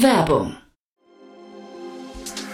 Werbung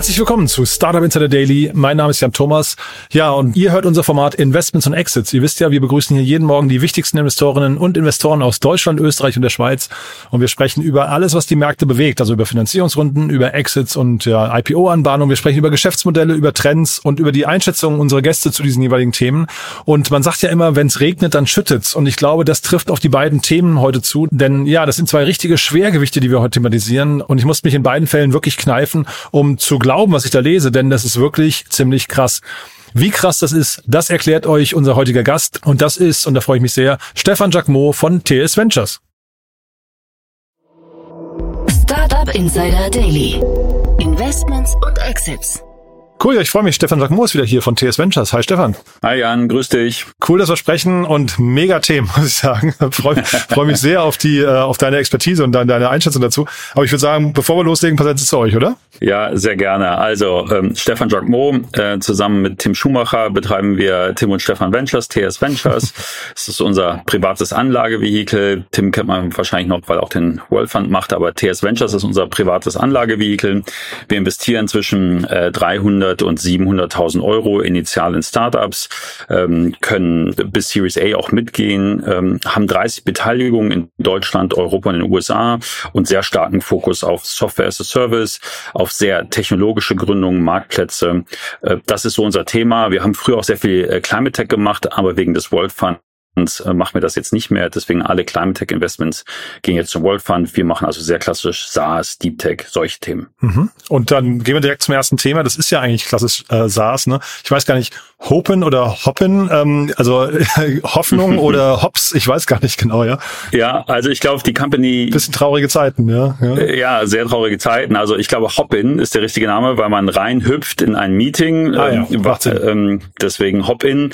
Herzlich willkommen zu Startup Insider Daily. Mein Name ist Jan Thomas. Ja, und ihr hört unser Format Investments und Exits. Ihr wisst ja, wir begrüßen hier jeden Morgen die wichtigsten Investorinnen und Investoren aus Deutschland, Österreich und der Schweiz. Und wir sprechen über alles, was die Märkte bewegt. Also über Finanzierungsrunden, über Exits und ja, IPO-Anbahnung. Wir sprechen über Geschäftsmodelle, über Trends und über die Einschätzung unserer Gäste zu diesen jeweiligen Themen. Und man sagt ja immer, wenn es regnet, dann schüttet's. Und ich glaube, das trifft auf die beiden Themen heute zu. Denn ja, das sind zwei richtige Schwergewichte, die wir heute thematisieren. Und ich muss mich in beiden Fällen wirklich kneifen, um zu was ich da lese, denn das ist wirklich ziemlich krass. Wie krass das ist, das erklärt euch unser heutiger Gast. Und das ist, und da freue ich mich sehr, Stefan Jacquemot von TS Ventures. Startup Insider Daily. Investments und Exits. Cool, ja, ich freue mich. Stefan Sackmo ist wieder hier von TS Ventures. Hi Stefan. Hi Jan, grüß dich. Cool, dass wir sprechen und mega Themen, muss ich sagen. Freue freu mich sehr auf die, äh, auf deine Expertise und deine Einschätzung dazu. Aber ich würde sagen, bevor wir loslegen, paar Sätze zu euch, oder? Ja, sehr gerne. Also ähm, Stefan Jacquemot, äh, zusammen mit Tim Schumacher betreiben wir Tim und Stefan Ventures, TS Ventures. das ist unser privates Anlagevehikel. Tim kennt man wahrscheinlich noch, weil auch den World Fund macht, aber TS Ventures ist unser privates Anlagevehikel. Wir investieren zwischen äh, 300 und 700.000 Euro initial in Startups, ähm, können bis Series A auch mitgehen, ähm, haben 30 Beteiligungen in Deutschland, Europa und den USA und sehr starken Fokus auf Software as a Service, auf sehr technologische Gründungen, Marktplätze. Äh, das ist so unser Thema. Wir haben früher auch sehr viel äh, Climate Tech gemacht, aber wegen des World Fund äh, machen wir das jetzt nicht mehr. Deswegen alle Climate Tech Investments gehen jetzt zum World Fund. Wir machen also sehr klassisch SaaS, Deep Tech, solche Themen. Mhm. Und dann gehen wir direkt zum ersten Thema. Das ist ja eigentlich klassisch äh, SaaS. Ne? Ich weiß gar nicht, Hopen oder Hoppen, ähm, also Hoffnung oder Hops, ich weiß gar nicht genau, ja. Ja, also ich glaube, die Company. Bisschen traurige Zeiten, ja. Ja, äh, ja sehr traurige Zeiten. Also ich glaube, Hopin ist der richtige Name, weil man reinhüpft in ein Meeting. Ah, ja, ähm, ähm, deswegen Hopin.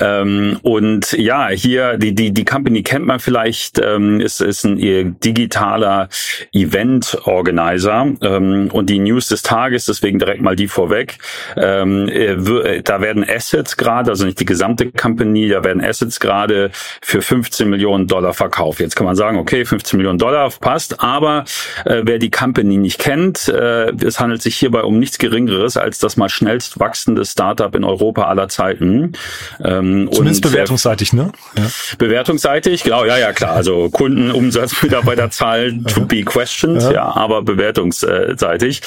Ähm, und ja, hier die die die Company kennt man vielleicht. Ähm, ist ist ein digitaler Event Organizer ähm, und die News des Tages. Deswegen direkt mal die vorweg. Ähm, äh, äh da werden Assets gerade, also nicht die gesamte Company, da werden Assets gerade für 15 Millionen Dollar verkauft. Jetzt kann man sagen, okay, 15 Millionen Dollar passt, aber äh, wer die Company nicht kennt, äh, es handelt sich hierbei um nichts Geringeres als das mal schnellst wachsende Startup in Europa aller Zeiten. Ähm, Zumindest und, bewertungsseitig, ne? Ja. Bewertungsseitig, genau, ja, ja, klar. Also Kundenumsatz, Mitarbeiterzahl to be questioned, ja. ja, aber bewertungsseitig.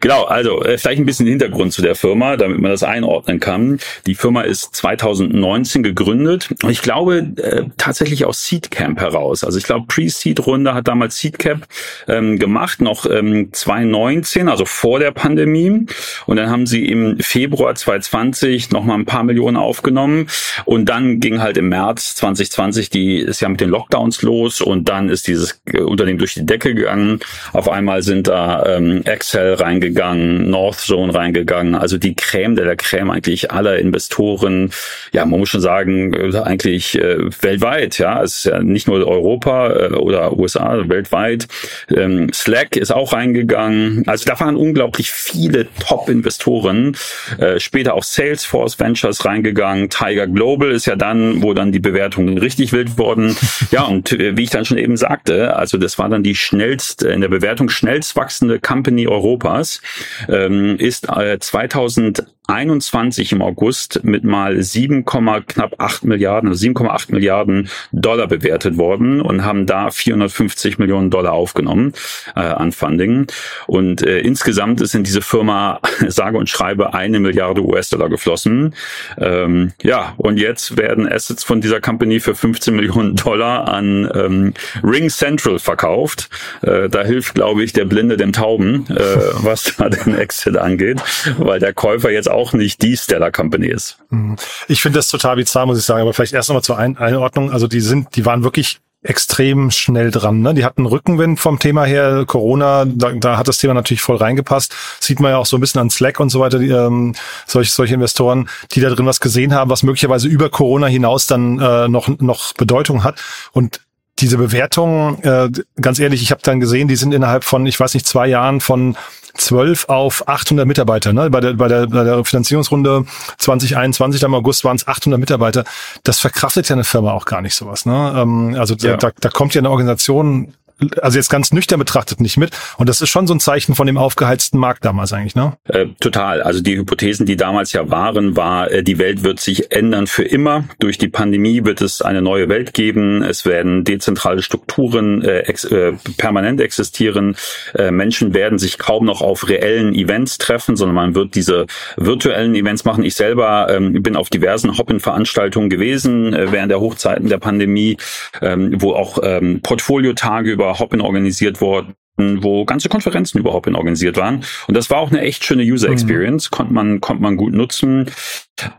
Genau, also äh, vielleicht ein bisschen Hintergrund zu der Firma, damit man das einordnen kann. Die Firma ist 2019 gegründet und ich glaube äh, tatsächlich aus Seedcamp heraus. Also ich glaube Pre-Seed-Runde hat damals Seedcamp ähm, gemacht, noch ähm, 2019, also vor der Pandemie. Und dann haben sie im Februar 2020 noch mal ein paar Millionen aufgenommen und dann ging halt im März 2020 die ist ja mit den Lockdowns los und dann ist dieses äh, Unternehmen durch die Decke gegangen. Auf einmal sind da ähm, Excel reingegangen, Northzone reingegangen, also die Creme der, der Creme eigentlich aller Investoren, ja, man muss schon sagen, äh, eigentlich äh, weltweit, ja, es ist ja nicht nur Europa äh, oder USA, weltweit. Ähm, Slack ist auch reingegangen. Also da waren unglaublich viele Top-Investoren. Äh, später auch Salesforce Ventures reingegangen. Tiger Global ist ja dann, wo dann die Bewertungen richtig wild wurden. Ja, und äh, wie ich dann schon eben sagte, also das war dann die schnellst, in der Bewertung schnellst wachsende Company Europas, ähm, ist äh, 2000 21 im August mit mal 7, knapp 8 Milliarden, also 7,8 Milliarden Dollar bewertet worden und haben da 450 Millionen Dollar aufgenommen äh, an Funding. Und äh, insgesamt ist in diese Firma sage und schreibe eine Milliarde US-Dollar geflossen. Ähm, ja, und jetzt werden Assets von dieser Company für 15 Millionen Dollar an ähm, Ring Central verkauft. Äh, da hilft, glaube ich, der Blinde dem Tauben, äh, was da den Exit angeht, weil der Käufer jetzt nicht die Stellar Company ist. Mhm. Ich finde das total bizarr, muss ich sagen. Aber vielleicht erst nochmal zur Einordnung. Also die sind, die waren wirklich extrem schnell dran. Ne? Die hatten Rückenwind vom Thema her. Corona, da, da hat das Thema natürlich voll reingepasst. Sieht man ja auch so ein bisschen an Slack und so weiter, die, ähm, solche, solche Investoren, die da drin was gesehen haben, was möglicherweise über Corona hinaus dann äh, noch, noch Bedeutung hat. Und diese Bewertung, äh, ganz ehrlich, ich habe dann gesehen, die sind innerhalb von, ich weiß nicht, zwei Jahren von 12 auf 800 Mitarbeiter. Ne? Bei, der, bei, der, bei der Finanzierungsrunde 2021 im August waren es 800 Mitarbeiter. Das verkraftet ja eine Firma auch gar nicht sowas. Ne? Ähm, also ja. da, da kommt ja eine Organisation also jetzt ganz nüchtern betrachtet nicht mit. Und das ist schon so ein Zeichen von dem aufgeheizten Markt damals eigentlich, ne? Äh, total. Also die Hypothesen, die damals ja waren, war, äh, die Welt wird sich ändern für immer. Durch die Pandemie wird es eine neue Welt geben. Es werden dezentrale Strukturen äh, ex äh, permanent existieren. Äh, Menschen werden sich kaum noch auf reellen Events treffen, sondern man wird diese virtuellen Events machen. Ich selber ähm, bin auf diversen Hop-in-Veranstaltungen gewesen äh, während der Hochzeiten der Pandemie, ähm, wo auch ähm, Portfoliotage über über Hopin organisiert worden wo ganze Konferenzen über Hopin organisiert waren. Und das war auch eine echt schöne User mhm. Experience, mhm. konnte man, konnte man gut nutzen.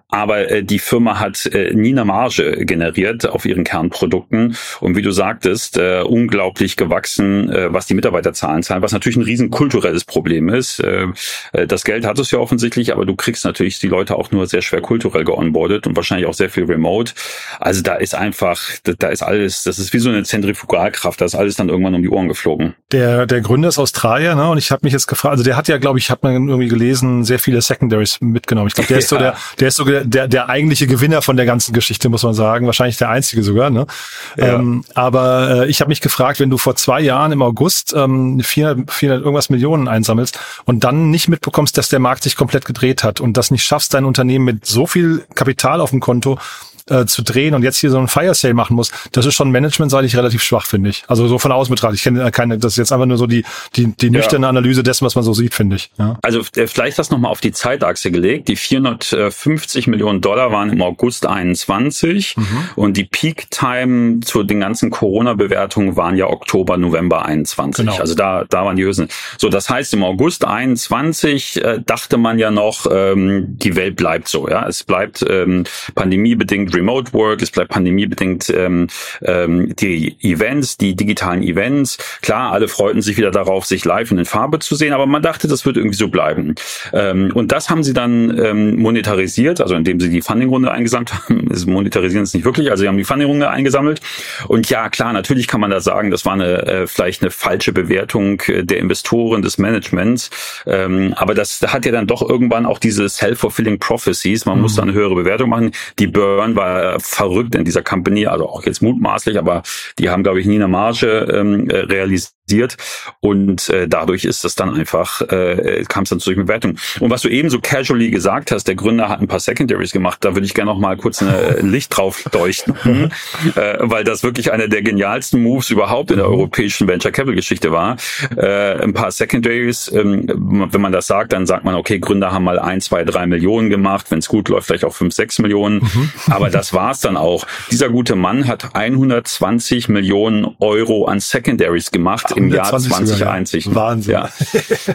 Aber äh, die Firma hat äh, nie eine Marge generiert auf ihren Kernprodukten und wie du sagtest, äh, unglaublich gewachsen, äh, was die Mitarbeiterzahlen zahlen, was natürlich ein riesen kulturelles Problem ist. Äh, äh, das Geld hat es ja offensichtlich, aber du kriegst natürlich die Leute auch nur sehr schwer kulturell geonboardet und wahrscheinlich auch sehr viel remote. Also da ist einfach, da ist alles, das ist wie so eine Zentrifugalkraft, da ist alles dann irgendwann um die Ohren geflogen. Der, der Gründer ist Australier, ne? Und ich habe mich jetzt gefragt, also der hat ja, glaube ich, hat man irgendwie gelesen, sehr viele Secondaries mitgenommen. Ich glaube, der ist ja. so der, der ist so der, der eigentliche Gewinner von der ganzen Geschichte, muss man sagen. Wahrscheinlich der einzige sogar. Ne? Ja. Ähm, aber äh, ich habe mich gefragt, wenn du vor zwei Jahren im August ähm, 400, 400 irgendwas Millionen einsammelst und dann nicht mitbekommst, dass der Markt sich komplett gedreht hat und das nicht schaffst, dein Unternehmen mit so viel Kapital auf dem Konto äh, zu drehen und jetzt hier so ein Fire Sale machen muss, das ist schon managementseitig relativ schwach, finde ich. Also so von außen betrachtet. Ich kenne keine, das ist jetzt einfach nur so die, die, die nüchterne ja. Analyse dessen, was man so sieht, finde ich. Ja. Also äh, vielleicht das nochmal auf die Zeitachse gelegt. Die 450 Millionen Dollar waren im August 21 mhm. und die Peak Time zu den ganzen Corona-Bewertungen waren ja Oktober, November 21. Genau. Also da, da waren die Höchsten. So, das heißt, im August 21 äh, dachte man ja noch, ähm, die Welt bleibt so, ja. Es bleibt ähm, pandemiebedingt Remote Work, es bleibt pandemiebedingt ähm, ähm, die Events, die digitalen Events. Klar, alle freuten sich wieder darauf, sich live und in Farbe zu sehen, aber man dachte, das wird irgendwie so bleiben. Ähm, und das haben sie dann ähm, monetarisiert, also indem sie die Fundingrunde eingesammelt haben. Sie monetarisieren es nicht wirklich, also sie haben die Fundingrunde eingesammelt. Und ja, klar, natürlich kann man da sagen, das war eine äh, vielleicht eine falsche Bewertung äh, der Investoren, des Managements. Ähm, aber das hat ja dann doch irgendwann auch diese self-fulfilling prophecies. Man mhm. muss dann eine höhere Bewertung machen. Die Burn war verrückt in dieser Company, also auch jetzt mutmaßlich, aber die haben, glaube ich, nie eine Marge ähm, äh, realisiert und äh, dadurch ist das dann einfach, äh, kam es dann zu solchen Bewertungen. Und was du eben so casually gesagt hast, der Gründer hat ein paar Secondaries gemacht, da würde ich gerne noch mal kurz eine, ein Licht drauf leuchten, äh, weil das wirklich einer der genialsten Moves überhaupt in der europäischen Venture Capital Geschichte war. Äh, ein paar Secondaries, ähm, wenn man das sagt, dann sagt man, okay, Gründer haben mal ein, zwei, drei Millionen gemacht, wenn es gut läuft, vielleicht auch fünf, sechs Millionen, mhm. aber das war's dann auch. Dieser gute Mann hat 120 Millionen Euro an Secondaries gemacht im Jahr 2020. Ja. Wahnsinn. Ja.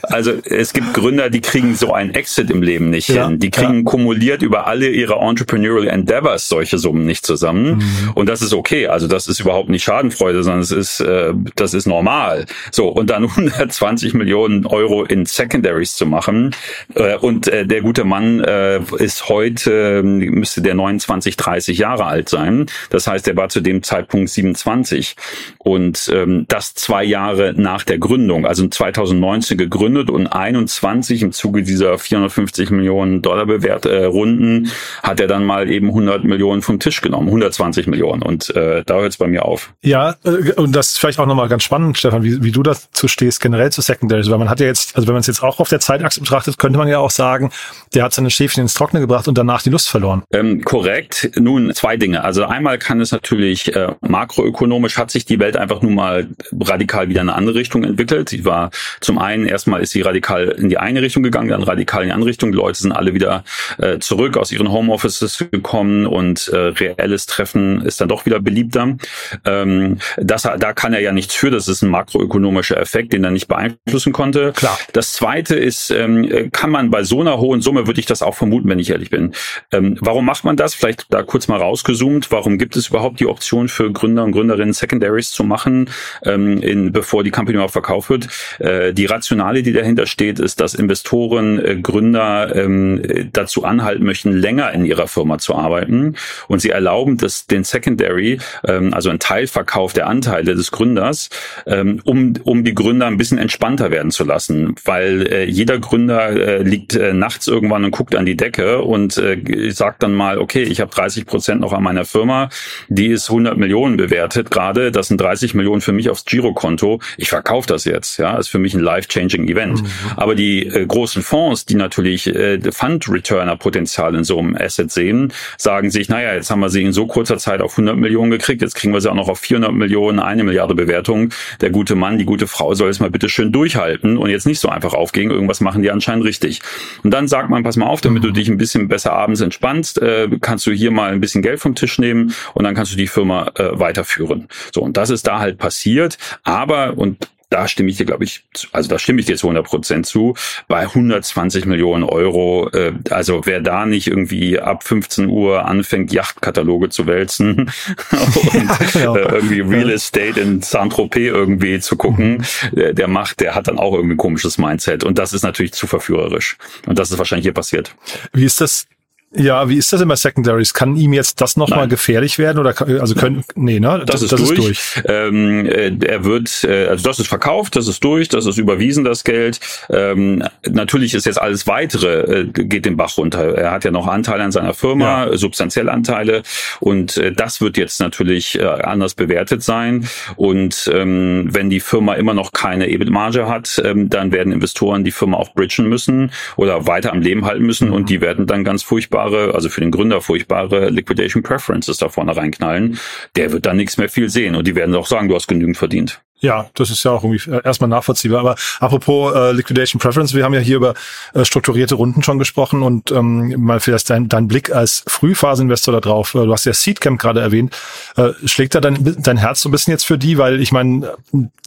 Also es gibt Gründer, die kriegen so ein Exit im Leben nicht ja. hin. Die kriegen kumuliert über alle ihre Entrepreneurial Endeavors solche Summen nicht zusammen. Mhm. Und das ist okay. Also das ist überhaupt nicht Schadenfreude, sondern es ist, äh, das ist normal. So, und dann 120 Millionen Euro in Secondaries zu machen. Äh, und äh, der gute Mann äh, ist heute, müsste der 29, 30 Jahre alt sein. Das heißt, er war zu dem Zeitpunkt 27. Und ähm, das zwei Jahre Jahre nach der Gründung, also 2019 gegründet und 21 im Zuge dieser 450 Millionen Dollar Bewert äh, Runden hat er dann mal eben 100 Millionen vom Tisch genommen, 120 Millionen und äh, da hört es bei mir auf. Ja, äh, und das ist vielleicht auch nochmal ganz spannend, Stefan, wie, wie du dazu stehst, generell zu Secondaries, weil man hat ja jetzt, also wenn man es jetzt auch auf der Zeitachse betrachtet, könnte man ja auch sagen, der hat seine Schäfchen ins Trockene gebracht und danach die Lust verloren. Ähm, korrekt. Nun zwei Dinge. Also einmal kann es natürlich äh, makroökonomisch hat sich die Welt einfach nun mal radikal wieder eine andere Richtung entwickelt. Sie war zum einen erstmal ist sie radikal in die eine Richtung gegangen, dann radikal in die andere Richtung. Die Leute sind alle wieder äh, zurück aus ihren Homeoffices gekommen und äh, reelles Treffen ist dann doch wieder beliebter. Ähm, das, da kann er ja nichts für. Das ist ein makroökonomischer Effekt, den er nicht beeinflussen konnte. Klar. Das zweite ist, ähm, kann man bei so einer hohen Summe, würde ich das auch vermuten, wenn ich ehrlich bin. Ähm, warum macht man das? Vielleicht da kurz mal rausgezoomt. Warum gibt es überhaupt die Option für Gründer und Gründerinnen, Secondaries zu machen, ähm, in, bevor die Company überhaupt verkauft wird? Äh, die Rationale, die dahinter steht, ist, dass Investoren, äh, Gründer ähm, dazu anhalten möchten, länger in ihrer Firma zu arbeiten. Und sie erlauben das, den Secondary, ähm, also ein Teilverkauf der Anteile des Gründers, ähm, um, um die Gründer ein bisschen entspannter werden zu lassen, weil äh, jeder Gründer äh, liegt äh, nachts irgendwann und guckt an die Decke und äh, sagt dann mal, okay, ich habe 30 Prozent noch an meiner Firma, die ist 100 Millionen bewertet gerade, das sind 30 Millionen für mich aufs Girokonto, ich verkaufe das jetzt, ja, ist für mich ein life-changing Event. Mhm. Aber die äh, großen Fonds, die natürlich äh, Fund-Returner-Potenzial in so einem Asset sehen, sagen sich, naja, jetzt haben wir sie in so kurzer Zeit auf 100 Millionen gekriegt, jetzt kriegen wir sie auch noch auf 400 Millionen, eine Milliarde Bewertung. Der gute Mann, die gute Frau soll es mal bitte schön durchhalten und jetzt nicht so einfach aufgehen, irgendwas machen die anscheinend richtig. Und dann sagt man, pass mal auf, damit du mhm. dich ein bisschen besser abends entspannst, äh, kannst du hier mal ein bisschen Geld vom Tisch nehmen und dann kannst du die Firma äh, weiterführen. So, und das ist da halt passiert. Aber, und da stimme ich dir, glaube ich, also da stimme ich dir zu 100 Prozent zu. Bei 120 Millionen Euro, äh, also wer da nicht irgendwie ab 15 Uhr anfängt, Yachtkataloge zu wälzen und ja, genau. äh, irgendwie Real Estate in Saint-Tropez irgendwie zu gucken, der, der macht, der hat dann auch irgendwie ein komisches Mindset. Und das ist natürlich zu verführerisch. Und das ist wahrscheinlich hier passiert. Wie ist das ja, wie ist das immer Secondaries? Kann ihm jetzt das nochmal gefährlich werden oder also können nee, ne? Das, das, ist, das durch. ist durch. Ähm, äh, er wird äh, also das ist verkauft, das ist durch, das ist überwiesen das Geld. Ähm, natürlich ist jetzt alles weitere äh, geht den Bach runter. Er hat ja noch Anteile an seiner Firma, ja. substanziell Anteile und äh, das wird jetzt natürlich äh, anders bewertet sein und ähm, wenn die Firma immer noch keine EBIT-Marge hat, ähm, dann werden Investoren die Firma auch bridgen müssen oder weiter am Leben halten müssen mhm. und die werden dann ganz furchtbar furchtbare, also für den Gründer furchtbare Liquidation Preferences da vorne reinknallen, der wird dann nichts mehr viel sehen und die werden auch sagen, du hast genügend verdient. Ja, das ist ja auch irgendwie äh, erstmal nachvollziehbar. Aber apropos äh, Liquidation Preference, wir haben ja hier über äh, strukturierte Runden schon gesprochen und ähm, mal vielleicht dein, dein Blick als Frühphaseninvestor da drauf. Äh, du hast ja Seedcamp gerade erwähnt. Äh, schlägt da dein, dein Herz so ein bisschen jetzt für die? Weil ich meine,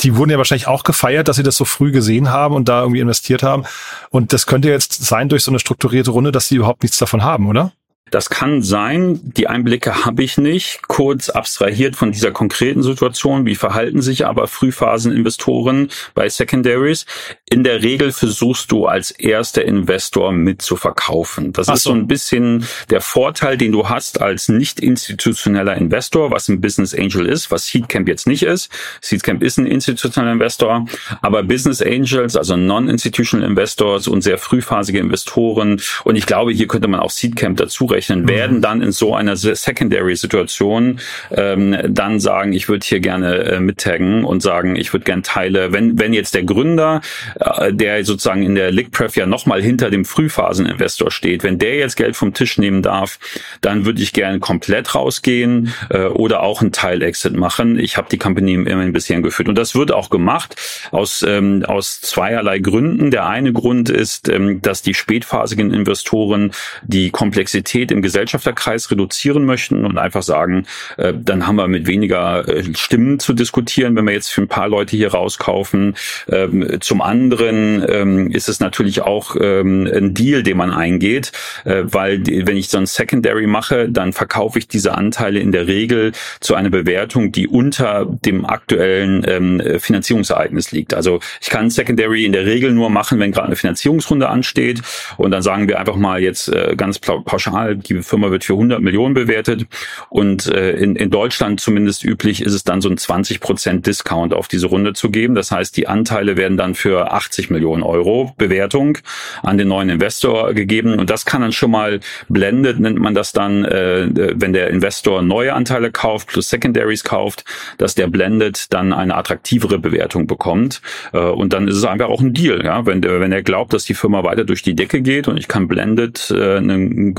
die wurden ja wahrscheinlich auch gefeiert, dass sie das so früh gesehen haben und da irgendwie investiert haben. Und das könnte jetzt sein durch so eine strukturierte Runde, dass sie überhaupt nichts davon haben, oder? Das kann sein, die Einblicke habe ich nicht. Kurz abstrahiert von dieser konkreten Situation, wie verhalten sich aber Frühphaseninvestoren bei Secondaries? In der Regel versuchst du als erster Investor mit zu verkaufen. Das Ach ist so ein bisschen der Vorteil, den du hast als nicht institutioneller Investor, was ein Business Angel ist, was Seedcamp jetzt nicht ist. Seedcamp ist ein institutioneller Investor, aber Business Angels, also Non-Institutional Investors und sehr frühphasige Investoren und ich glaube, hier könnte man auch Seedcamp dazu hochrechnen, mhm. werden dann in so einer Secondary-Situation ähm, dann sagen, ich würde hier gerne äh, mittaggen und sagen, ich würde gerne Teile, wenn, wenn jetzt der Gründer, äh, der sozusagen in der LickPref ja nochmal hinter dem Frühphaseninvestor steht, wenn der jetzt Geld vom Tisch nehmen darf, dann würde ich gerne komplett rausgehen äh, oder auch einen Teil-Exit machen. Ich habe die Company immerhin bisher geführt. Und das wird auch gemacht aus, ähm, aus zweierlei Gründen. Der eine Grund ist, ähm, dass die spätphasigen Investoren die Komplexität Diversität im Gesellschafterkreis reduzieren möchten und einfach sagen, äh, dann haben wir mit weniger äh, Stimmen zu diskutieren, wenn wir jetzt für ein paar Leute hier rauskaufen. Ähm, zum anderen ähm, ist es natürlich auch ähm, ein Deal, den man eingeht, äh, weil wenn ich so ein Secondary mache, dann verkaufe ich diese Anteile in der Regel zu einer Bewertung, die unter dem aktuellen Finanzierungsereignis liegt. Also ich kann Secondary in der Regel nur machen, wenn gerade eine Finanzierungsrunde ansteht und dann sagen wir einfach mal jetzt ganz pauschal, die Firma wird für 100 Millionen bewertet. Und äh, in, in Deutschland zumindest üblich ist es dann so ein 20 Prozent Discount auf diese Runde zu geben. Das heißt, die Anteile werden dann für 80 Millionen Euro Bewertung an den neuen Investor gegeben. Und das kann dann schon mal blendet, nennt man das dann, äh, wenn der Investor neue Anteile kauft plus Secondaries kauft, dass der blendet dann eine attraktivere Bewertung bekommt. Äh, und dann ist es einfach auch ein Deal, ja, wenn der, wenn er glaubt, dass die Firma weiter durch die Decke geht und ich kann blendet äh, einen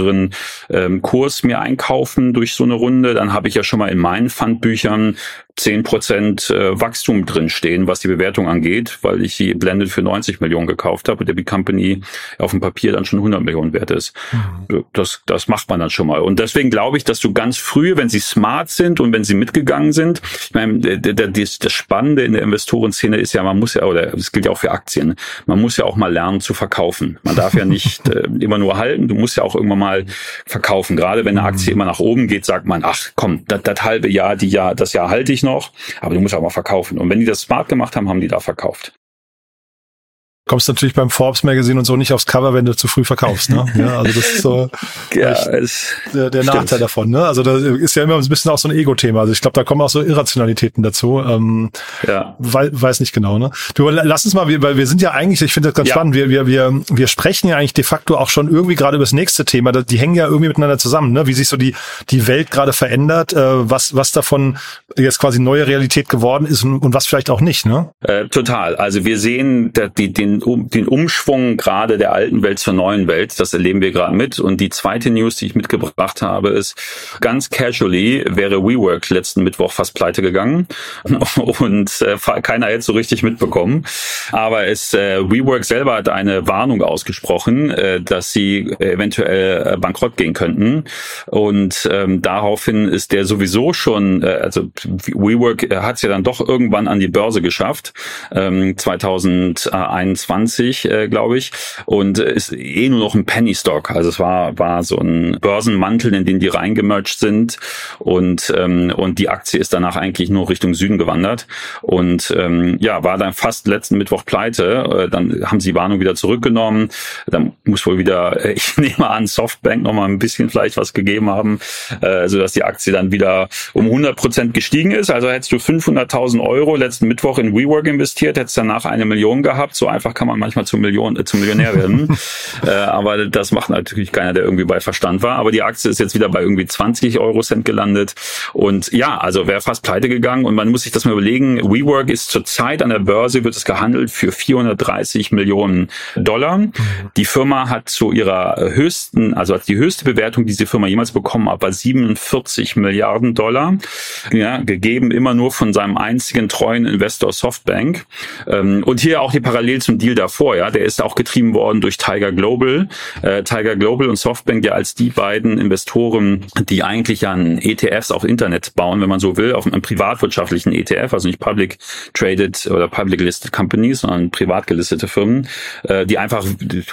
mehreren ähm, Kurs mir einkaufen durch so eine Runde. Dann habe ich ja schon mal in meinen Fundbüchern 10 Prozent äh, Wachstum drinstehen, was die Bewertung angeht, weil ich sie blended für 90 Millionen gekauft habe und der Big Company auf dem Papier dann schon 100 Millionen wert ist. Mhm. Äh, das, das macht man dann schon mal. Und deswegen glaube ich, dass du ganz früh, wenn sie smart sind und wenn sie mitgegangen sind, ich meine, das, das Spannende in der Investorenszene ist ja, man muss ja, oder es gilt ja auch für Aktien, man muss ja auch mal lernen zu verkaufen. Man darf ja nicht äh, immer nur halten, du musst ja auch irgendwann mal verkaufen. Gerade wenn eine Aktie mhm. immer nach oben geht, sagt man, ach komm, das, das halbe Jahr, die Jahr, das Jahr halte ich noch noch, aber du musst auch mal verkaufen. Und wenn die das smart gemacht haben, haben die da verkauft kommst natürlich beim Forbes Magazine und so nicht aufs Cover, wenn du zu früh verkaufst. Ne? Ja, also das ist so ja, der, der Nachteil davon. Ne? Also da ist ja immer ein bisschen auch so ein Ego-Thema. Also ich glaube, da kommen auch so Irrationalitäten dazu. Ähm, ja. Weil, weiß nicht genau. Ne? Du lass uns mal, weil wir sind ja eigentlich, ich finde das ganz ja. spannend. Wir, wir, wir, wir sprechen ja eigentlich de facto auch schon irgendwie gerade über das nächste Thema. Die hängen ja irgendwie miteinander zusammen, ne? wie sich so die die Welt gerade verändert, äh, was was davon jetzt quasi neue Realität geworden ist und, und was vielleicht auch nicht. Ne? Äh, total. Also wir sehen die, den um, den Umschwung gerade der alten Welt zur neuen Welt. Das erleben wir gerade mit. Und die zweite News, die ich mitgebracht habe, ist ganz casually wäre WeWork letzten Mittwoch fast pleite gegangen und äh, keiner hätte so richtig mitbekommen. Aber es äh, WeWork selber hat eine Warnung ausgesprochen, äh, dass sie eventuell äh, bankrott gehen könnten. Und ähm, daraufhin ist der sowieso schon, äh, also WeWork hat es ja dann doch irgendwann an die Börse geschafft, ähm, 2021 20, äh, glaube ich, und ist eh nur noch ein Penny Stock. Also es war war so ein Börsenmantel, in den die reingemerged sind und ähm, und die Aktie ist danach eigentlich nur Richtung Süden gewandert und ähm, ja war dann fast letzten Mittwoch pleite. Äh, dann haben sie Warnung wieder zurückgenommen. Dann muss wohl wieder, äh, ich nehme an, Softbank noch mal ein bisschen vielleicht was gegeben haben, äh, so dass die Aktie dann wieder um 100 Prozent gestiegen ist. Also hättest du 500.000 Euro letzten Mittwoch in WeWork investiert, hättest danach eine Million gehabt. So einfach kann man manchmal zum, Million, äh, zum Millionär werden. äh, aber das macht natürlich keiner, der irgendwie bei Verstand war. Aber die Aktie ist jetzt wieder bei irgendwie 20 Euro Cent gelandet. Und ja, also wäre fast pleite gegangen. Und man muss sich das mal überlegen. WeWork ist zurzeit an der Börse, wird es gehandelt für 430 Millionen Dollar. Mhm. Die Firma hat zu ihrer höchsten, also die höchste Bewertung, die diese Firma jemals bekommen hat, war 47 Milliarden Dollar. Ja, gegeben immer nur von seinem einzigen treuen Investor Softbank. Ähm, und hier auch die Parallel zum Deal davor, ja, der ist auch getrieben worden durch Tiger Global. Äh, Tiger Global und Softbank ja als die beiden Investoren, die eigentlich an ETFs auf Internet bauen, wenn man so will, auf einem privatwirtschaftlichen ETF, also nicht public traded oder public listed companies, sondern privat gelistete Firmen, äh, die einfach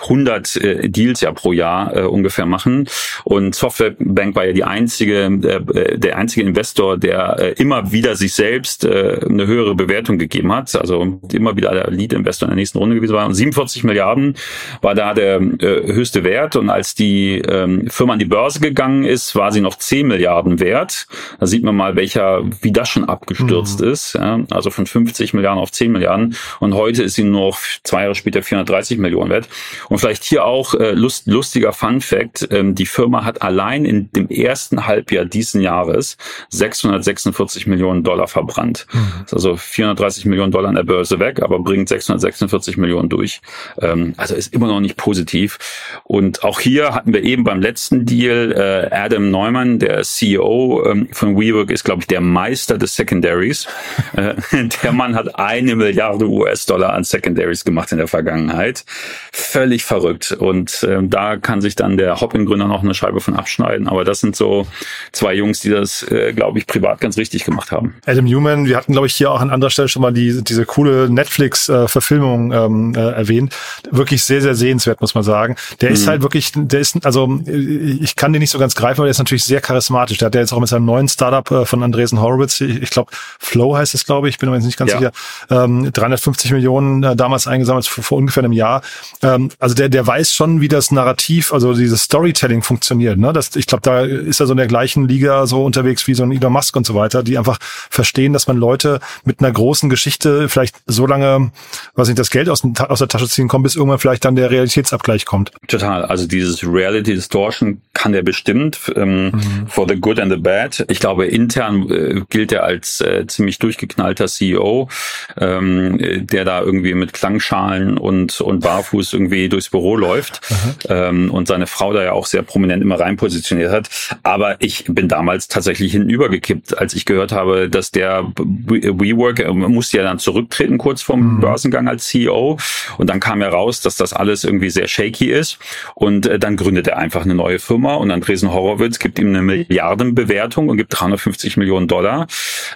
100 äh, Deals ja pro Jahr äh, ungefähr machen. Und Softbank war ja die einzige, äh, der einzige Investor, der äh, immer wieder sich selbst äh, eine höhere Bewertung gegeben hat. Also immer wieder der Lead-Investor in der nächsten Runde gewesen war. 47 Milliarden war da der äh, höchste Wert. Und als die ähm, Firma an die Börse gegangen ist, war sie noch 10 Milliarden wert. Da sieht man mal, welcher, wie das schon abgestürzt mhm. ist. Ja? Also von 50 Milliarden auf 10 Milliarden. Und heute ist sie nur noch zwei Jahre später 430 Millionen wert. Und vielleicht hier auch äh, lust, lustiger Fun Fact. Ähm, die Firma hat allein in dem ersten Halbjahr diesen Jahres 646 Millionen Dollar verbrannt. Mhm. Also 430 Millionen Dollar an der Börse weg, aber bringt 646 Millionen Millionen durch. Ähm, also ist immer noch nicht positiv. Und auch hier hatten wir eben beim letzten Deal äh, Adam Neumann, der CEO ähm, von WeWork, ist glaube ich der Meister des Secondaries. äh, der Mann hat eine Milliarde US-Dollar an Secondaries gemacht in der Vergangenheit. Völlig verrückt. Und ähm, da kann sich dann der Hopping-Gründer noch eine Scheibe von abschneiden. Aber das sind so zwei Jungs, die das, äh, glaube ich, privat ganz richtig gemacht haben. Adam Newman, wir hatten, glaube ich, hier auch an anderer Stelle schon mal die, diese coole Netflix-Verfilmung ähm, ähm, äh, erwähnt. Wirklich sehr, sehr sehenswert, muss man sagen. Der mhm. ist halt wirklich, der ist, also ich kann den nicht so ganz greifen, aber der ist natürlich sehr charismatisch. Der hat ja jetzt auch mit seinem neuen Startup äh, von Andresen Horowitz, ich, ich glaube Flow heißt es, glaube ich, bin mir jetzt nicht ganz ja. sicher, ähm, 350 Millionen äh, damals eingesammelt vor, vor ungefähr einem Jahr. Ähm, also der, der weiß schon, wie das Narrativ, also dieses Storytelling funktioniert. Ne? Das, ich glaube, da ist er so in der gleichen Liga so unterwegs wie so ein Elon Musk und so weiter, die einfach verstehen, dass man Leute mit einer großen Geschichte vielleicht so lange, was nicht, das Geld aus, aus der Tasche ziehen kommt, bis irgendwann vielleicht dann der Realitätsabgleich kommt. Total. Also dieses Reality Distortion kann der bestimmt ähm, mhm. for the good and the bad. Ich glaube, intern äh, gilt er als äh, ziemlich durchgeknallter CEO, ähm, der da irgendwie mit Klangschalen und, und barfuß irgendwie durchs Büro läuft ähm, und seine Frau da ja auch sehr prominent immer rein positioniert hat. Aber ich bin damals tatsächlich hinübergekippt, als ich gehört habe, dass der WeWork äh, musste ja dann zurücktreten kurz vorm mhm. Börsengang als CEO und dann kam heraus, dass das alles irgendwie sehr shaky ist. Und äh, dann gründet er einfach eine neue Firma und Andresen Horowitz gibt ihm eine Milliardenbewertung und gibt 350 Millionen Dollar.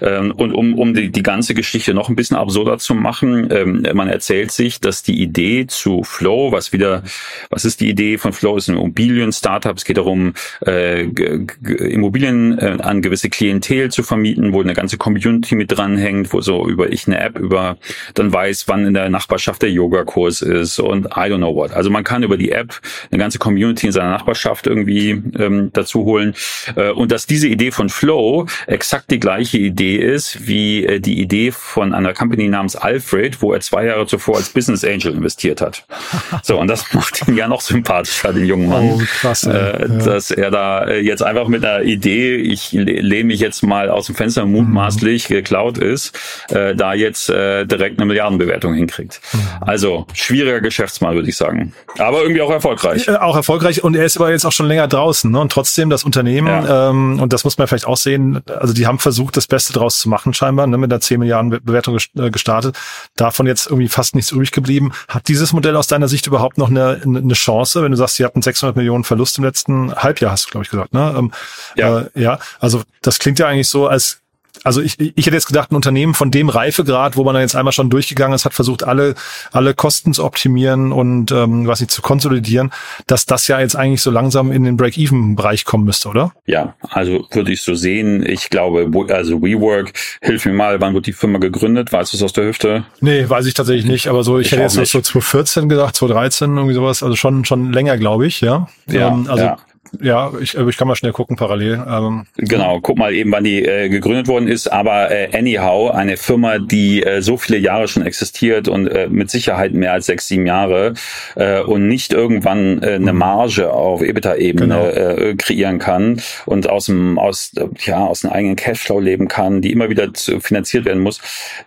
Ähm, und um, um die, die ganze Geschichte noch ein bisschen absurder zu machen, ähm, man erzählt sich, dass die Idee zu Flow, was wieder, was ist die Idee von Flow, ist ein Immobilien-Startup, es geht darum, äh, Immobilien äh, an gewisse Klientel zu vermieten, wo eine ganze Community mit dranhängt, wo so über ich eine App über dann weiß, wann in der Nachbarschaft der Yoga-Kurs ist und I don't know what. Also man kann über die App eine ganze Community in seiner Nachbarschaft irgendwie ähm, dazu holen. Äh, und dass diese Idee von Flow exakt die gleiche Idee ist wie äh, die Idee von einer Company namens Alfred, wo er zwei Jahre zuvor als Business Angel investiert hat. So, und das macht ihn ja noch sympathischer, den jungen Mann. Oh, krass, äh, ja. Dass er da äh, jetzt einfach mit einer Idee, ich lehne mich jetzt mal aus dem Fenster mutmaßlich mhm. geklaut ist, äh, da jetzt äh, direkt eine Milliardenbewertung hinkriegt. Also schwieriger Geschäftsmann, würde ich sagen. Aber irgendwie auch erfolgreich. Äh, auch erfolgreich und er ist aber jetzt auch schon länger draußen. Ne? Und trotzdem das Unternehmen, ja. ähm, und das muss man vielleicht auch sehen, also die haben versucht, das Beste draus zu machen scheinbar, ne? mit einer 10 Milliarden Bewertung äh, gestartet. Davon jetzt irgendwie fast nichts übrig geblieben. Hat dieses Modell aus deiner Sicht überhaupt noch eine, eine Chance, wenn du sagst, sie hatten 600 Millionen Verlust im letzten Halbjahr, hast du, glaube ich, gesagt. Ne? Ähm, ja. Äh, ja, also das klingt ja eigentlich so, als also ich, ich hätte jetzt gedacht, ein Unternehmen von dem Reifegrad, wo man dann jetzt einmal schon durchgegangen ist, hat versucht, alle, alle Kosten zu optimieren und ähm, was nicht zu konsolidieren, dass das ja jetzt eigentlich so langsam in den Break-Even-Bereich kommen müsste, oder? Ja, also würde ich so sehen. Ich glaube, also WeWork, hilf mir mal, wann wird die Firma gegründet? Weißt du es aus der Hüfte? Nee, weiß ich tatsächlich nicht, aber so, ich, ich hätte jetzt nicht. so 2014 gesagt, 2013, irgendwie sowas, also schon, schon länger, glaube ich, ja. Ja, ähm, also ja. Ja, ich, ich kann mal schnell gucken parallel. Ähm, genau, guck mal eben, wann die äh, gegründet worden ist. Aber äh, anyhow, eine Firma, die äh, so viele Jahre schon existiert und äh, mit Sicherheit mehr als sechs, sieben Jahre äh, und nicht irgendwann äh, eine mhm. Marge auf EBITDA-Ebene genau. äh, kreieren kann und aus dem aus ja aus dem eigenen Cashflow leben kann, die immer wieder zu, finanziert werden muss.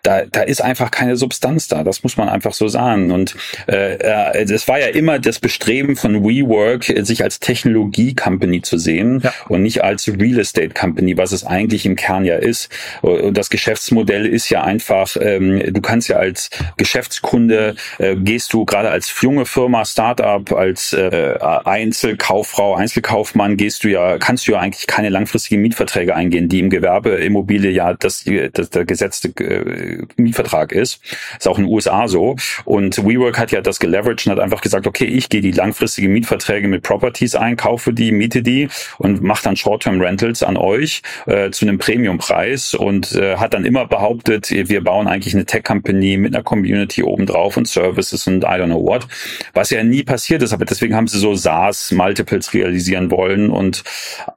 Da da ist einfach keine Substanz da. Das muss man einfach so sagen. Und äh, äh, es war ja immer das Bestreben von WeWork, sich als Technologie Company zu sehen ja. und nicht als Real Estate Company, was es eigentlich im Kern ja ist. Und das Geschäftsmodell ist ja einfach, ähm, du kannst ja als Geschäftskunde, äh, gehst du gerade als junge Firma, Startup, als äh, Einzelkauffrau, Einzelkaufmann, gehst du ja, kannst du ja eigentlich keine langfristigen Mietverträge eingehen, die im Gewerbeimmobilie ja das, das der gesetzte äh, Mietvertrag ist. Ist auch in den USA so. Und WeWork hat ja das geleveraged und hat einfach gesagt, okay, ich gehe die langfristigen Mietverträge mit Properties ein, kaufe die die, miete die und macht dann Short-Term-Rentals an euch äh, zu einem Premium-Preis und äh, hat dann immer behauptet, wir bauen eigentlich eine Tech-Company mit einer Community obendrauf und Services und I don't know what, was ja nie passiert ist, aber deswegen haben sie so SaaS-Multiples realisieren wollen und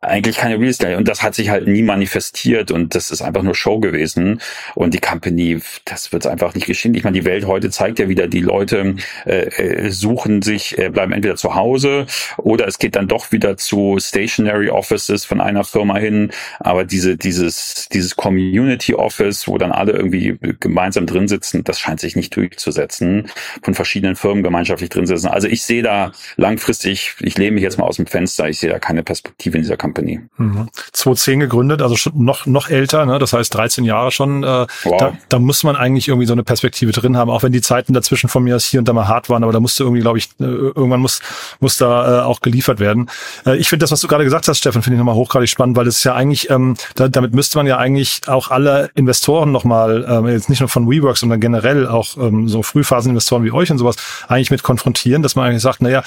eigentlich keine Real Estate. Und das hat sich halt nie manifestiert und das ist einfach nur Show gewesen. Und die Company, das wird einfach nicht geschehen. Ich meine, die Welt heute zeigt ja wieder, die Leute äh, äh suchen sich, äh, bleiben entweder zu Hause oder es geht dann doch wieder zu Stationary Offices von einer Firma hin, aber diese, dieses, dieses Community Office, wo dann alle irgendwie gemeinsam drin sitzen, das scheint sich nicht durchzusetzen, von verschiedenen Firmen gemeinschaftlich drin sitzen. Also ich sehe da langfristig, ich lehne mich jetzt mal aus dem Fenster, ich sehe da keine Perspektive in dieser Company. Mhm. 2010 gegründet, also schon noch, noch älter, ne? das heißt 13 Jahre schon. Äh, wow. da, da muss man eigentlich irgendwie so eine Perspektive drin haben, auch wenn die Zeiten dazwischen von mir hier und da mal hart waren, aber da musste irgendwie, glaube ich, äh, irgendwann muss, muss da äh, auch geliefert werden. Äh, ich finde das, was du gerade gesagt hast, Stefan, finde ich nochmal hochgradig spannend, weil das ist ja eigentlich, ähm, da, damit müsste man ja eigentlich auch alle Investoren nochmal, ähm, jetzt nicht nur von WeWork, sondern generell auch ähm, so Frühphaseninvestoren wie euch und sowas, eigentlich mit konfrontieren, dass man eigentlich sagt, naja,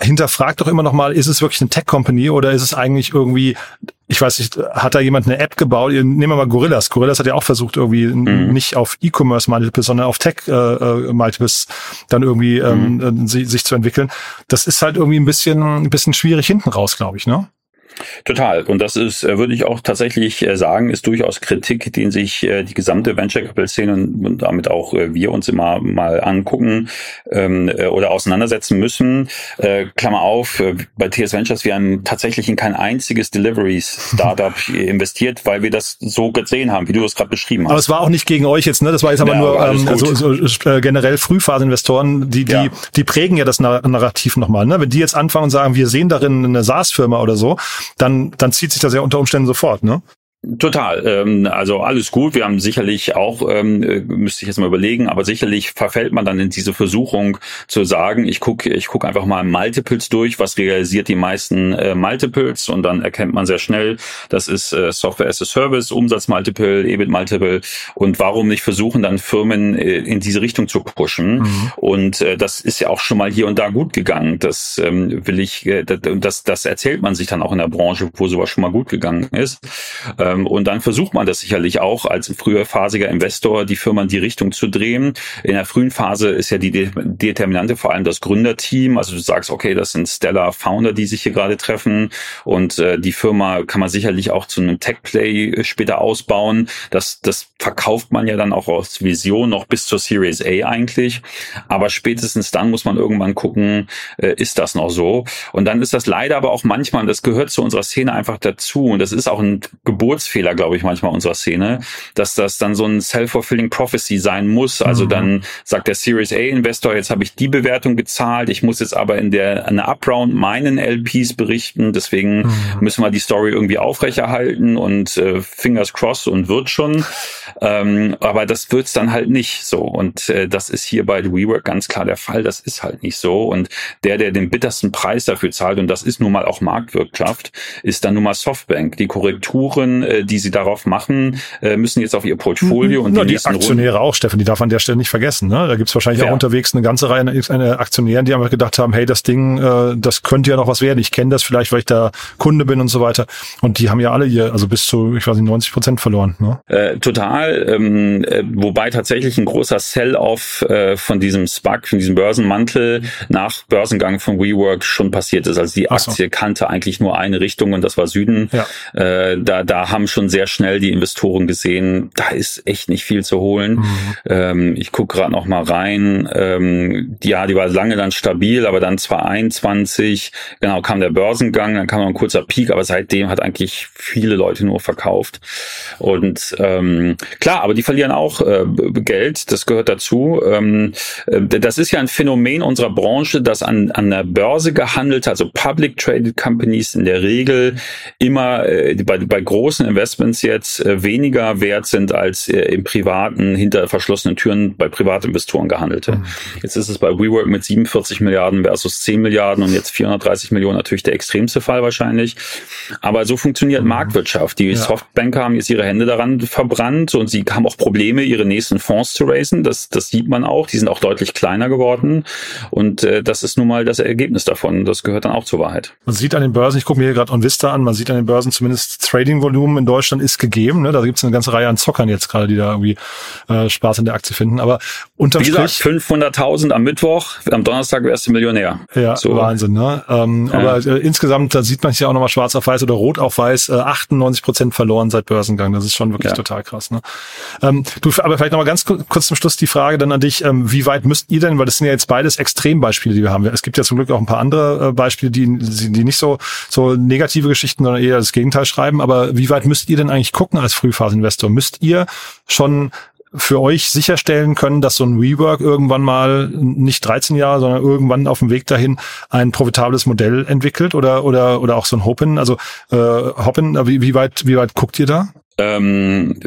hinterfragt doch immer noch mal, ist es wirklich eine Tech-Company oder ist es eigentlich irgendwie, ich weiß nicht, hat da jemand eine App gebaut? Nehmen wir mal Gorillas. Gorillas hat ja auch versucht, irgendwie mhm. nicht auf E-Commerce-Multiples, sondern auf Tech-Multiples äh, äh dann irgendwie ähm, mhm. sich, sich zu entwickeln. Das ist halt irgendwie ein bisschen, ein bisschen schwierig hinten raus, glaube ich, ne? Total. Und das ist, äh, würde ich auch tatsächlich äh, sagen, ist durchaus Kritik, den sich äh, die gesamte Venture Capital Szene und damit auch wir uns immer mal angucken ähm, oder auseinandersetzen müssen. Klammer auf, bei TS Ventures, wir haben tatsächlich in kein einziges Deliveries Startup investiert, weil wir das so gesehen haben, wie du es gerade beschrieben hast. Aber es war auch nicht gegen euch jetzt, ne? Das war jetzt aber ja, nur ähm, so, so, äh, generell Frühphaseninvestoren, die, die, ja. die prägen ja das Narrativ nochmal. Ne? Wenn die jetzt anfangen und sagen, wir sehen darin eine SaaS-Firma oder so, dann, dann zieht sich das ja unter Umständen sofort, ne? Total. Ähm, also alles gut. Wir haben sicherlich auch, ähm, äh, müsste ich jetzt mal überlegen, aber sicherlich verfällt man dann in diese Versuchung zu sagen, ich gucke ich guck einfach mal Multiples durch, was realisiert die meisten äh, Multiples und dann erkennt man sehr schnell, das ist äh, Software as a Service, Umsatzmultiple, EBIT Multiple und warum nicht versuchen, dann Firmen äh, in diese Richtung zu pushen. Mhm. Und äh, das ist ja auch schon mal hier und da gut gegangen. Das ähm, will ich, äh, das, das erzählt man sich dann auch in der Branche, wo sowas schon mal gut gegangen ist. Äh, und dann versucht man das sicherlich auch als früher phasiger Investor, die Firma in die Richtung zu drehen. In der frühen Phase ist ja die Determinante vor allem das Gründerteam. Also du sagst, okay, das sind Stellar Founder, die sich hier gerade treffen. Und äh, die Firma kann man sicherlich auch zu einem Tech-Play später ausbauen. Das, das verkauft man ja dann auch aus Vision noch bis zur Series A eigentlich. Aber spätestens dann muss man irgendwann gucken, äh, ist das noch so? Und dann ist das leider aber auch manchmal, das gehört zu unserer Szene einfach dazu. Und das ist auch ein Geburts Geschmacksfehler, glaube ich, manchmal unserer Szene, dass das dann so ein self-fulfilling prophecy sein muss. Also mhm. dann sagt der Series A Investor, jetzt habe ich die Bewertung gezahlt, ich muss jetzt aber in der eine Upround meinen LPs berichten, deswegen mhm. müssen wir die Story irgendwie aufrechterhalten und äh, fingers crossed und wird schon. Ähm, aber das wird's dann halt nicht so. Und äh, das ist hier bei WeWork ganz klar der Fall. Das ist halt nicht so. Und der, der den bittersten Preis dafür zahlt, und das ist nun mal auch Marktwirtschaft, ist dann nun mal Softbank. Die Korrekturen, äh, die sie darauf machen, äh, müssen jetzt auf ihr Portfolio und Na, die, die Aktionäre Runden. auch, Steffen, die darf man an der Stelle nicht vergessen. Ne? Da gibt's wahrscheinlich ja. auch unterwegs eine ganze Reihe eine Aktionären, die einfach gedacht haben, hey, das Ding, äh, das könnte ja noch was werden. Ich kenne das vielleicht, weil ich da Kunde bin und so weiter. Und die haben ja alle ihr, also bis zu, ich weiß nicht, 90 Prozent verloren. Ne? Äh, total. Ähm, äh, wobei tatsächlich ein großer Sell-off äh, von diesem SPAC, von diesem Börsenmantel nach Börsengang von WeWork schon passiert ist. Also die Aktie so. kannte eigentlich nur eine Richtung und das war Süden. Ja. Äh, da, da haben schon sehr schnell die Investoren gesehen, da ist echt nicht viel zu holen. Mhm. Ähm, ich gucke gerade noch mal rein. Ähm, ja, die war lange dann stabil, aber dann 2021, genau, kam der Börsengang, dann kam noch ein kurzer Peak, aber seitdem hat eigentlich viele Leute nur verkauft. Und ähm, klar, aber die verlieren auch äh, Geld, das gehört dazu. Ähm, äh, das ist ja ein Phänomen unserer Branche, dass an, an der Börse gehandelt, also Public Traded Companies in der Regel immer äh, bei, bei großen Investments jetzt äh, weniger wert sind als äh, im privaten, hinter verschlossenen Türen bei Privatinvestoren gehandelte. Mhm. Jetzt ist es bei WeWork mit 47 Milliarden versus 10 Milliarden und jetzt 430 Millionen natürlich der extremste Fall wahrscheinlich. Aber so funktioniert mhm. Marktwirtschaft. Die ja. Softbanker haben jetzt ihre Hände daran verbrannt und sie haben auch Probleme, ihre nächsten Fonds zu raisen. Das, das sieht man auch. Die sind auch deutlich kleiner geworden. Und äh, das ist nun mal das Ergebnis davon. Das gehört dann auch zur Wahrheit. Man sieht an den Börsen, ich gucke mir hier gerade OnVista an, man sieht an den Börsen zumindest Trading-Volumen in Deutschland ist gegeben. Ne? Da gibt es eine ganze Reihe an Zockern jetzt gerade, die da irgendwie äh, Spaß in der Aktie finden. Aber unterm Wie gesagt, 500.000 am Mittwoch, am Donnerstag wärst du Millionär. Ja, so. Wahnsinn. Ne? Ähm, ja. Aber äh, insgesamt, da sieht man ja auch nochmal schwarz auf weiß oder rot auf weiß, äh, 98 Prozent verloren seit Börsengang. Das ist schon wirklich ja. total krass. Ne? Ähm, du, aber vielleicht nochmal ganz kurz zum Schluss die Frage dann an dich, ähm, wie weit müsst ihr denn, weil das sind ja jetzt beides Extrembeispiele, die wir haben. Es gibt ja zum Glück auch ein paar andere äh, Beispiele, die, die nicht so, so negative Geschichten, sondern eher das Gegenteil schreiben. Aber wie weit müsst ihr denn eigentlich gucken als Frühphaseninvestor? Müsst ihr schon für euch sicherstellen können, dass so ein Rework irgendwann mal nicht 13 Jahre, sondern irgendwann auf dem Weg dahin ein profitables Modell entwickelt oder oder oder auch so ein Hopin, also äh, Hopin, wie, wie weit wie weit guckt ihr da? Ähm,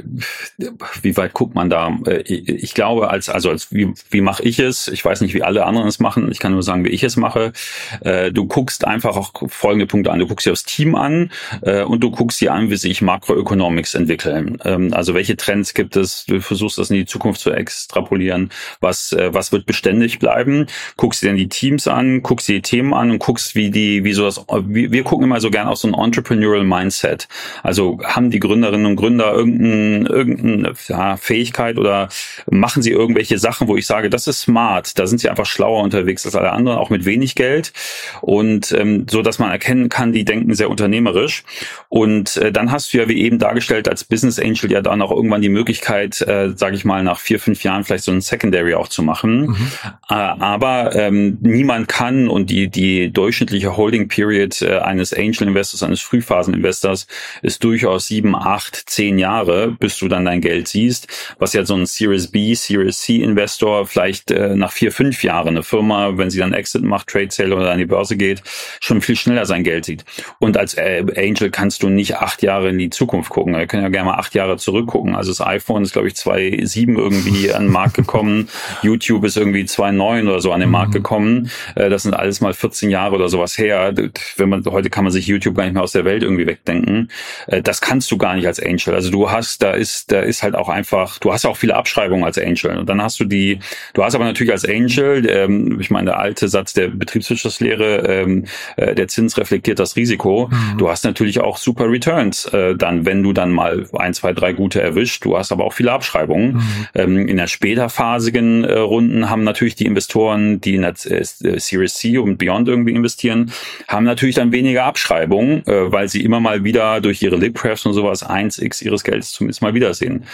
wie weit guckt man da? Äh, ich glaube, als also als wie, wie mache ich es? Ich weiß nicht, wie alle anderen es machen. Ich kann nur sagen, wie ich es mache. Äh, du guckst einfach auch folgende Punkte an. Du guckst dir das Team an äh, und du guckst dir an, wie sich Makroeconomics entwickeln. Ähm, also welche Trends gibt es? Du versuchst das in die Zukunft zu extrapolieren. Was was wird beständig bleiben? Guckst dir dann die Teams an, guckst dir die Themen an und guckst, wie die wie so das. Wir gucken immer so gern auf so ein Entrepreneurial Mindset. Also haben die Gründerinnen und Gründer irgendeine, irgendeine ja, Fähigkeit oder machen sie irgendwelche Sachen, wo ich sage, das ist smart, da sind sie einfach schlauer unterwegs als alle anderen, auch mit wenig Geld. Und ähm, so, dass man erkennen kann, die denken sehr unternehmerisch. Und äh, dann hast du ja wie eben dargestellt als Business Angel ja dann auch irgendwann die Möglichkeit, äh, sage ich mal, nach vier, fünf Jahren vielleicht so ein Secondary auch zu machen, mhm. äh, aber ähm, niemand kann und die die durchschnittliche Holding Period äh, eines Angel Investors, eines Frühphasen Investors ist durchaus sieben, acht, zehn Jahre, bis du dann dein Geld siehst, was ja so ein Series B, Series C Investor vielleicht äh, nach vier, fünf Jahren eine Firma, wenn sie dann Exit macht, Trade Sale oder an die Börse geht, schon viel schneller sein Geld sieht. Und als äh, Angel kannst du nicht acht Jahre in die Zukunft gucken. Wir können ja gerne mal acht Jahre zurückgucken. Also das iPhone ist, glaube ich, 2007 irgendwie an den Markt gekommen. YouTube ist irgendwie 2009 oder so an den Markt mhm. gekommen. Äh, das sind alles mal 14 Jahre oder sowas her. Wenn man, heute kann man sich YouTube gar nicht mehr aus der Welt irgendwie wegdenken. Äh, das kannst du gar nicht als Angel Angel. Also du hast, da ist, da ist halt auch einfach, du hast auch viele Abschreibungen als Angel. Und dann hast du die, du hast aber natürlich als Angel, ähm, ich meine, der alte Satz der Betriebswirtschaftslehre, ähm, äh, der Zins reflektiert das Risiko. Mhm. Du hast natürlich auch super Returns, äh, dann, wenn du dann mal ein, zwei, drei gute erwischt. Du hast aber auch viele Abschreibungen. Mhm. Ähm, in der späterphasigen äh, Runden haben natürlich die Investoren, die in der äh, Series C und Beyond irgendwie investieren, haben natürlich dann weniger Abschreibungen, äh, weil sie immer mal wieder durch ihre Libcrafts und sowas eins X ihres Geldes zumindest mal wiedersehen.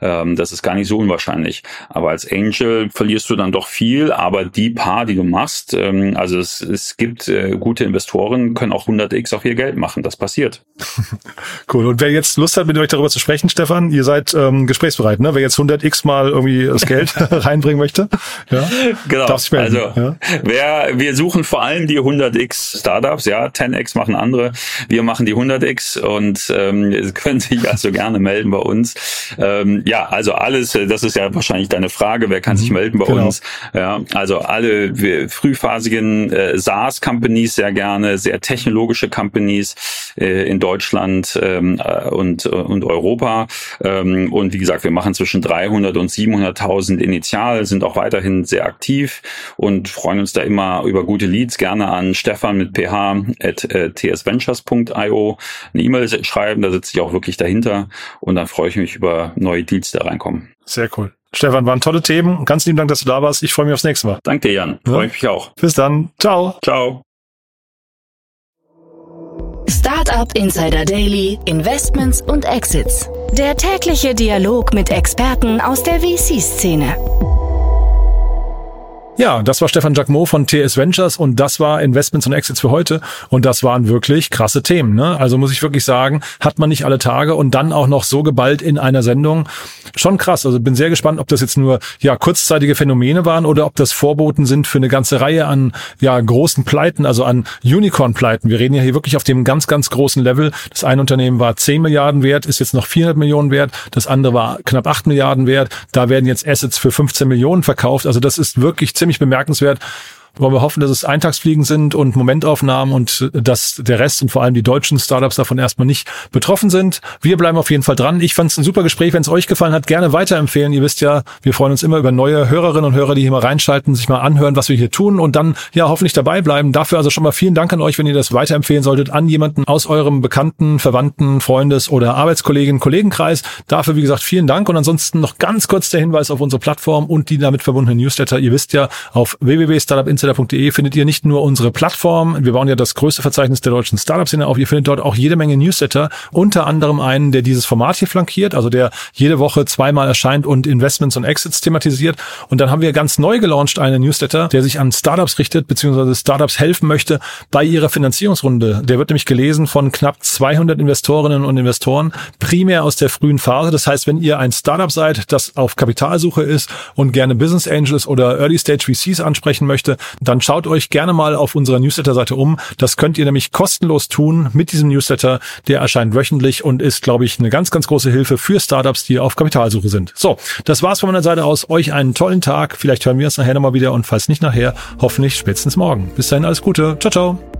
Ähm, das ist gar nicht so unwahrscheinlich. Aber als Angel verlierst du dann doch viel, aber die paar, die du machst, ähm, also es, es gibt äh, gute Investoren, können auch 100x auf ihr Geld machen. Das passiert. cool. Und wer jetzt Lust hat, mit euch darüber zu sprechen, Stefan, ihr seid ähm, gesprächsbereit, ne? Wer jetzt 100x mal irgendwie das Geld reinbringen möchte, ja, genau. Also ja? wer, wir suchen vor allem die 100x Startups, ja, 10x machen andere, wir machen die 100x und ähm, können sich als so gerne melden bei uns. Ähm, ja, also alles, äh, das ist ja wahrscheinlich deine Frage, wer kann sich mhm. melden bei genau. uns? Ja, also alle frühphasigen äh, SaaS-Companies sehr gerne, sehr technologische Companies äh, in Deutschland ähm, äh, und, und Europa. Ähm, und wie gesagt, wir machen zwischen 300 und 700.000 initial, sind auch weiterhin sehr aktiv und freuen uns da immer über gute Leads. Gerne an Stefan mit ph at äh, tsventures.io eine E-Mail schreiben, da sitze ich auch wirklich dahinter dahinter und dann freue ich mich über neue Deals, die da reinkommen. Sehr cool. Stefan, waren tolle Themen. Ganz lieben Dank, dass du da warst. Ich freue mich aufs nächste Mal. Danke dir, Jan. Freue ja. mich auch. Bis dann. Ciao. Ciao. Startup Insider Daily, Investments und Exits. Der tägliche Dialog mit Experten aus der VC-Szene. Ja, das war Stefan Jacquemot von TS Ventures und das war Investments und Exits für heute. Und das waren wirklich krasse Themen. Ne? Also muss ich wirklich sagen, hat man nicht alle Tage und dann auch noch so geballt in einer Sendung. Schon krass. Also bin sehr gespannt, ob das jetzt nur ja kurzzeitige Phänomene waren oder ob das Vorboten sind für eine ganze Reihe an ja großen Pleiten, also an Unicorn-Pleiten. Wir reden ja hier wirklich auf dem ganz, ganz großen Level. Das eine Unternehmen war 10 Milliarden wert, ist jetzt noch 400 Millionen wert. Das andere war knapp 8 Milliarden wert. Da werden jetzt Assets für 15 Millionen verkauft. Also das ist wirklich ziemlich bemerkenswert wollen wir hoffen, dass es Eintagsfliegen sind und Momentaufnahmen und dass der Rest und vor allem die deutschen Startups davon erstmal nicht betroffen sind. Wir bleiben auf jeden Fall dran. Ich fand es ein super Gespräch. Wenn es euch gefallen hat, gerne weiterempfehlen. Ihr wisst ja, wir freuen uns immer über neue Hörerinnen und Hörer, die hier mal reinschalten, sich mal anhören, was wir hier tun und dann ja hoffentlich dabei bleiben. Dafür also schon mal vielen Dank an euch, wenn ihr das weiterempfehlen solltet an jemanden aus eurem bekannten, Verwandten, Freundes- oder Arbeitskolleginnen, Kollegenkreis. Dafür, wie gesagt, vielen Dank und ansonsten noch ganz kurz der Hinweis auf unsere Plattform und die damit verbundenen Newsletter. Ihr wisst ja, auf www.startupinsider insider.de findet ihr nicht nur unsere Plattform, wir bauen ja das größte Verzeichnis der deutschen Startup-Szene auf, ihr findet dort auch jede Menge Newsletter, unter anderem einen, der dieses Format hier flankiert, also der jede Woche zweimal erscheint und Investments und Exits thematisiert. Und dann haben wir ganz neu gelauncht einen Newsletter, der sich an Startups richtet, beziehungsweise Startups helfen möchte bei ihrer Finanzierungsrunde. Der wird nämlich gelesen von knapp 200 Investorinnen und Investoren, primär aus der frühen Phase. Das heißt, wenn ihr ein Startup seid, das auf Kapitalsuche ist und gerne Business Angels oder Early Stage VCs ansprechen möchte, dann schaut euch gerne mal auf unserer Newsletter-Seite um. Das könnt ihr nämlich kostenlos tun mit diesem Newsletter. Der erscheint wöchentlich und ist, glaube ich, eine ganz, ganz große Hilfe für Startups, die auf Kapitalsuche sind. So, das war's von meiner Seite aus. Euch einen tollen Tag. Vielleicht hören wir es nachher nochmal wieder und falls nicht nachher, hoffentlich spätestens morgen. Bis dahin alles Gute. Ciao, ciao.